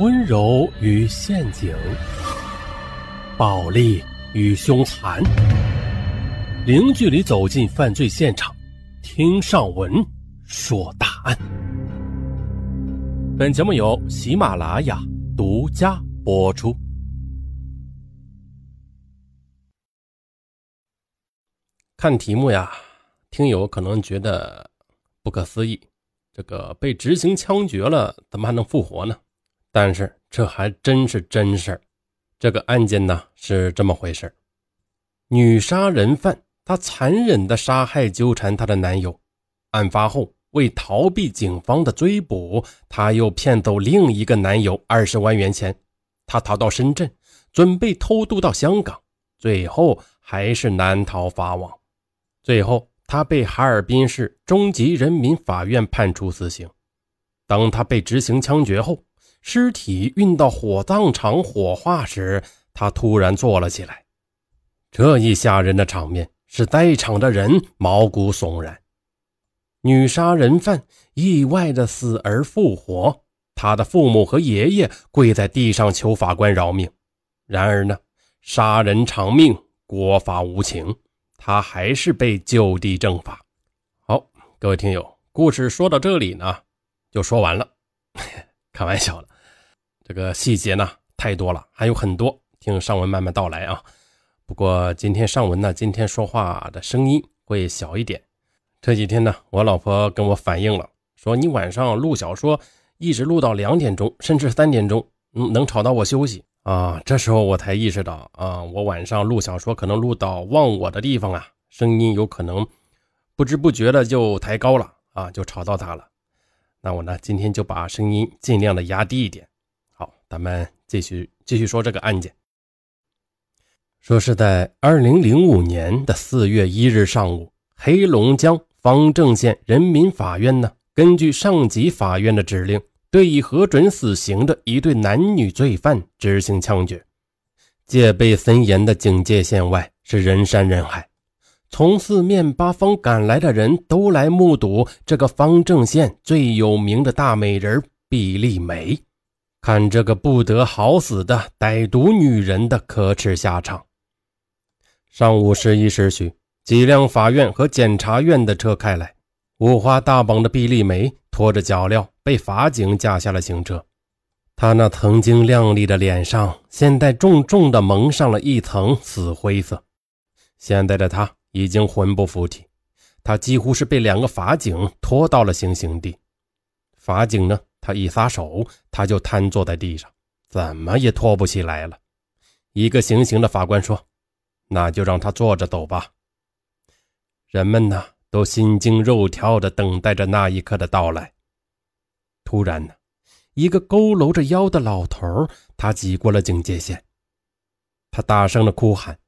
温柔与陷阱，暴力与凶残，零距离走进犯罪现场，听上文说大案。本节目由喜马拉雅独家播出。看题目呀，听友可能觉得不可思议，这个被执行枪决了，怎么还能复活呢？但是这还真是真事儿。这个案件呢是这么回事女杀人犯她残忍的杀害纠缠她的男友，案发后为逃避警方的追捕，她又骗走另一个男友二十万元钱。她逃到深圳，准备偷渡到香港，最后还是难逃法网。最后，她被哈尔滨市中级人民法院判处死刑。当她被执行枪决后。尸体运到火葬场火化时，他突然坐了起来。这一吓人的场面使在场的人毛骨悚然。女杀人犯意外的死而复活，她的父母和爷爷跪在地上求法官饶命。然而呢，杀人偿命，国法无情，他还是被就地正法。好，各位听友，故事说到这里呢，就说完了。开玩笑了。这个细节呢太多了，还有很多，听上文慢慢道来啊。不过今天上文呢，今天说话的声音会小一点。这几天呢，我老婆跟我反映了，说你晚上录小说一直录到两点钟，甚至三点钟，嗯，能吵到我休息啊。这时候我才意识到啊，我晚上录小说可能录到忘我的地方啊，声音有可能不知不觉的就抬高了啊，就吵到她了。那我呢，今天就把声音尽量的压低一点。咱们继续继续说这个案件。说是在二零零五年的四月一日上午，黑龙江方正县人民法院呢，根据上级法院的指令，对已核准死刑的一对男女罪犯执行枪决。戒备森严的警戒线外是人山人海，从四面八方赶来的人都来目睹这个方正县最有名的大美人毕丽梅。看这个不得好死的歹毒女人的可耻下场。上午十一时许，几辆法院和检察院的车开来，五花大绑的毕丽梅拖着脚镣被法警架下了刑车。她那曾经亮丽的脸上，现在重重的蒙上了一层死灰色。现在的她已经魂不附体，她几乎是被两个法警拖到了行刑地。法警呢？他一撒手，他就瘫坐在地上，怎么也拖不起来了。一个行刑的法官说：“那就让他坐着走吧。”人们呢，都心惊肉跳地等待着那一刻的到来。突然呢，一个佝偻着腰的老头，他挤过了警戒线，他大声地哭喊：“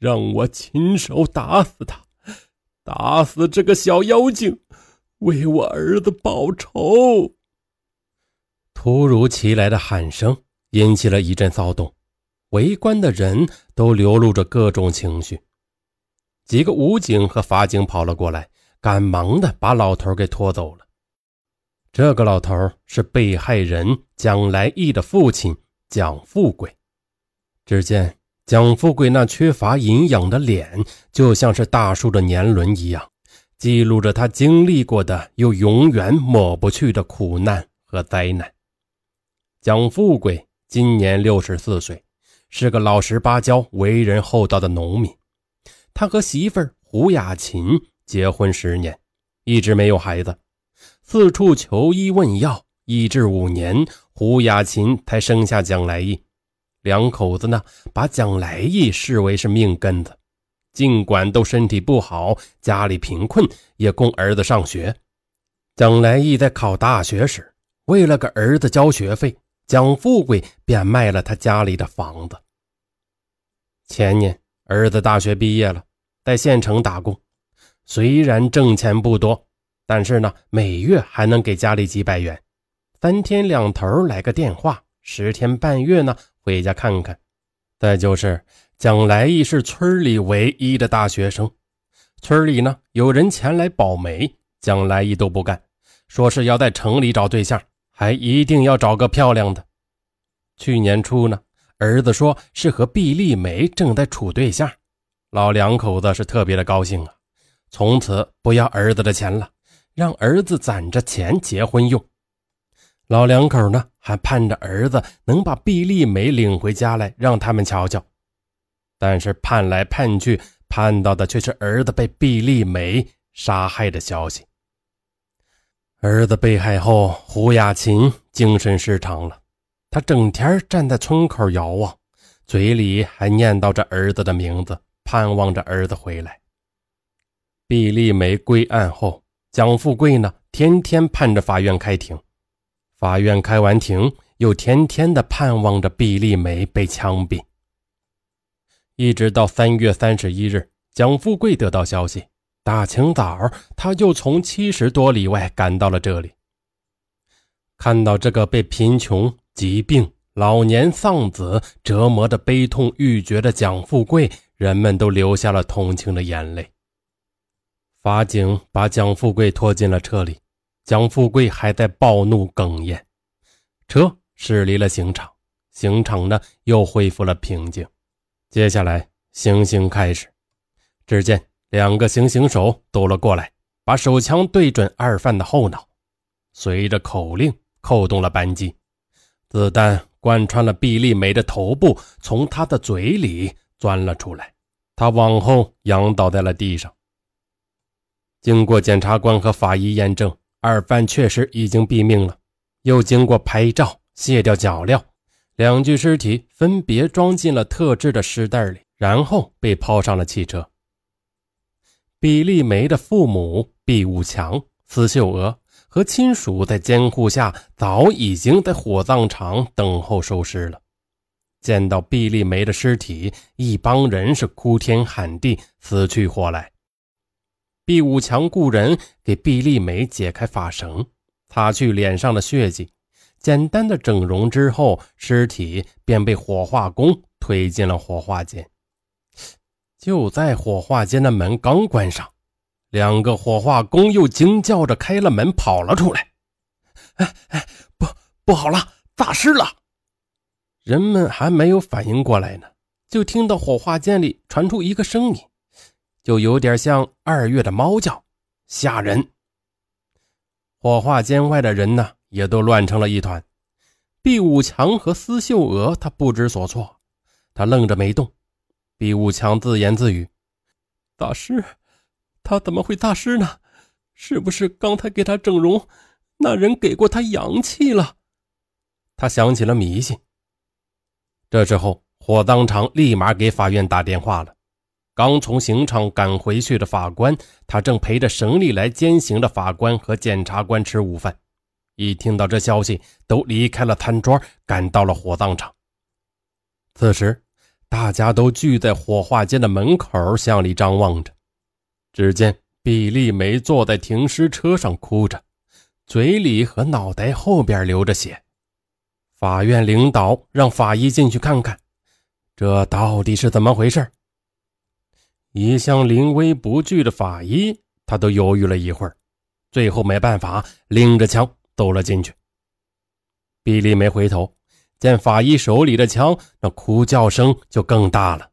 让我亲手打死他，打死这个小妖精，为我儿子报仇！”突如其来的喊声引起了一阵骚动，围观的人都流露着各种情绪。几个武警和法警跑了过来，赶忙的把老头给拖走了。这个老头是被害人蒋来义的父亲蒋富贵。只见蒋富贵那缺乏营养的脸，就像是大树的年轮一样，记录着他经历过的又永远抹不去的苦难和灾难。蒋富贵今年六十四岁，是个老实巴交、为人厚道的农民。他和媳妇胡雅琴结婚十年，一直没有孩子，四处求医问药，医治五年，胡雅琴才生下蒋来义。两口子呢，把蒋来义视为是命根子，尽管都身体不好，家里贫困，也供儿子上学。蒋来义在考大学时，为了给儿子交学费。蒋富贵便卖了他家里的房子。前年儿子大学毕业了，在县城打工，虽然挣钱不多，但是呢，每月还能给家里几百元，三天两头来个电话，十天半月呢回家看看。再就是蒋来义是村里唯一的大学生，村里呢有人前来保媒，蒋来义都不干，说是要在城里找对象。还一定要找个漂亮的，去年初呢，儿子说是和毕丽梅正在处对象，老两口子是特别的高兴啊，从此不要儿子的钱了，让儿子攒着钱结婚用。老两口呢还盼着儿子能把毕丽梅领回家来，让他们瞧瞧。但是盼来盼去，盼到的却是儿子被毕丽梅杀害的消息。儿子被害后，胡雅琴精神失常了。他整天站在村口遥望，嘴里还念叨着儿子的名字，盼望着儿子回来。毕丽梅归案后，蒋富贵呢，天天盼着法院开庭。法院开完庭，又天天的盼望着毕丽梅被枪毙。一直到三月三十一日，蒋富贵得到消息，大清早他就从七十多里外赶到了这里，看到这个被贫穷。疾病、老年丧子折磨的悲痛欲绝的蒋富贵，人们都流下了同情的眼泪。法警把蒋富贵拖进了车里，蒋富贵还在暴怒哽咽。车驶离了刑场，刑场呢又恢复了平静。接下来行刑开始，只见两个行刑手走了过来，把手枪对准二犯的后脑，随着口令扣动了扳机。子弹贯穿了毕丽梅的头部，从她的嘴里钻了出来。她往后仰倒在了地上。经过检察官和法医验证，二犯确实已经毙命了。又经过拍照、卸掉脚镣，两具尸体分别装进了特制的尸袋里，然后被抛上了汽车。毕丽梅的父母毕武强、司秀娥。和亲属在监护下，早已经在火葬场等候收尸了。见到毕丽梅的尸体，一帮人是哭天喊地，死去活来。毕武强雇人给毕丽梅解开发绳，擦去脸上的血迹，简单的整容之后，尸体便被火化工推进了火化间。就在火化间的门刚关上。两个火化工又惊叫着开了门，跑了出来。哎哎，不不好了，诈尸了！人们还没有反应过来呢，就听到火化间里传出一个声音，就有点像二月的猫叫，吓人。火化间外的人呢，也都乱成了一团。毕武强和司秀娥，他不知所措，他愣着没动。毕武强自言自语：“大师。”他怎么会大师呢？是不是刚才给他整容，那人给过他阳气了？他想起了迷信。这时候，火葬场立马给法院打电话了。刚从刑场赶回去的法官，他正陪着省里来监刑的法官和检察官吃午饭。一听到这消息，都离开了餐桌，赶到了火葬场。此时，大家都聚在火化间的门口，向里张望着。只见比利梅坐在停尸车上哭着，嘴里和脑袋后边流着血。法院领导让法医进去看看，这到底是怎么回事？一向临危不惧的法医，他都犹豫了一会儿，最后没办法，拎着枪走了进去。比利梅回头见法医手里的枪，那哭叫声就更大了。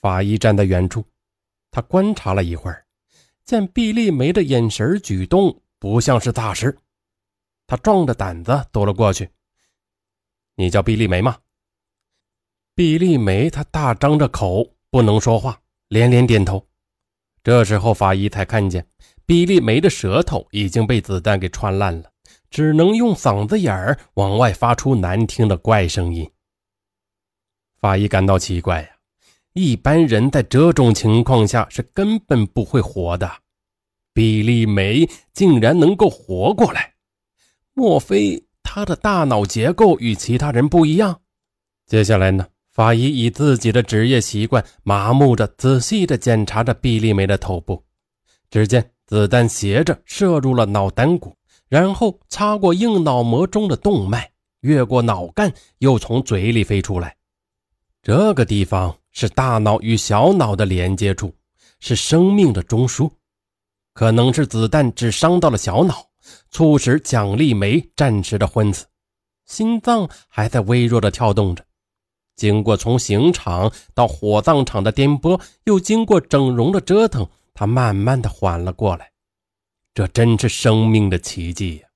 法医站在远处。他观察了一会儿，见毕丽梅的眼神举动不像是诈尸，他壮着胆子走了过去。“你叫毕丽梅吗？”毕丽梅她大张着口不能说话，连连点头。这时候法医才看见毕丽梅的舌头已经被子弹给穿烂了，只能用嗓子眼儿往外发出难听的怪声音。法医感到奇怪呀。一般人在这种情况下是根本不会活的，毕丽梅竟然能够活过来，莫非她的大脑结构与其他人不一样？接下来呢？法医以自己的职业习惯，麻木着仔细地检查着毕丽梅的头部。只见子弹斜着射入了脑胆骨，然后擦过硬脑膜中的动脉越过脑干又从嘴里飞出来这个地方是大脑与小脑的连接处是生命的中枢可能是子弹只伤到了小脑促使蒋丽梅暂时的昏死。心脏还在微弱的跳动着经过从刑场到火葬场的颠簸又经过整容的折腾她慢慢的缓了过来。这真是生命的奇迹呀！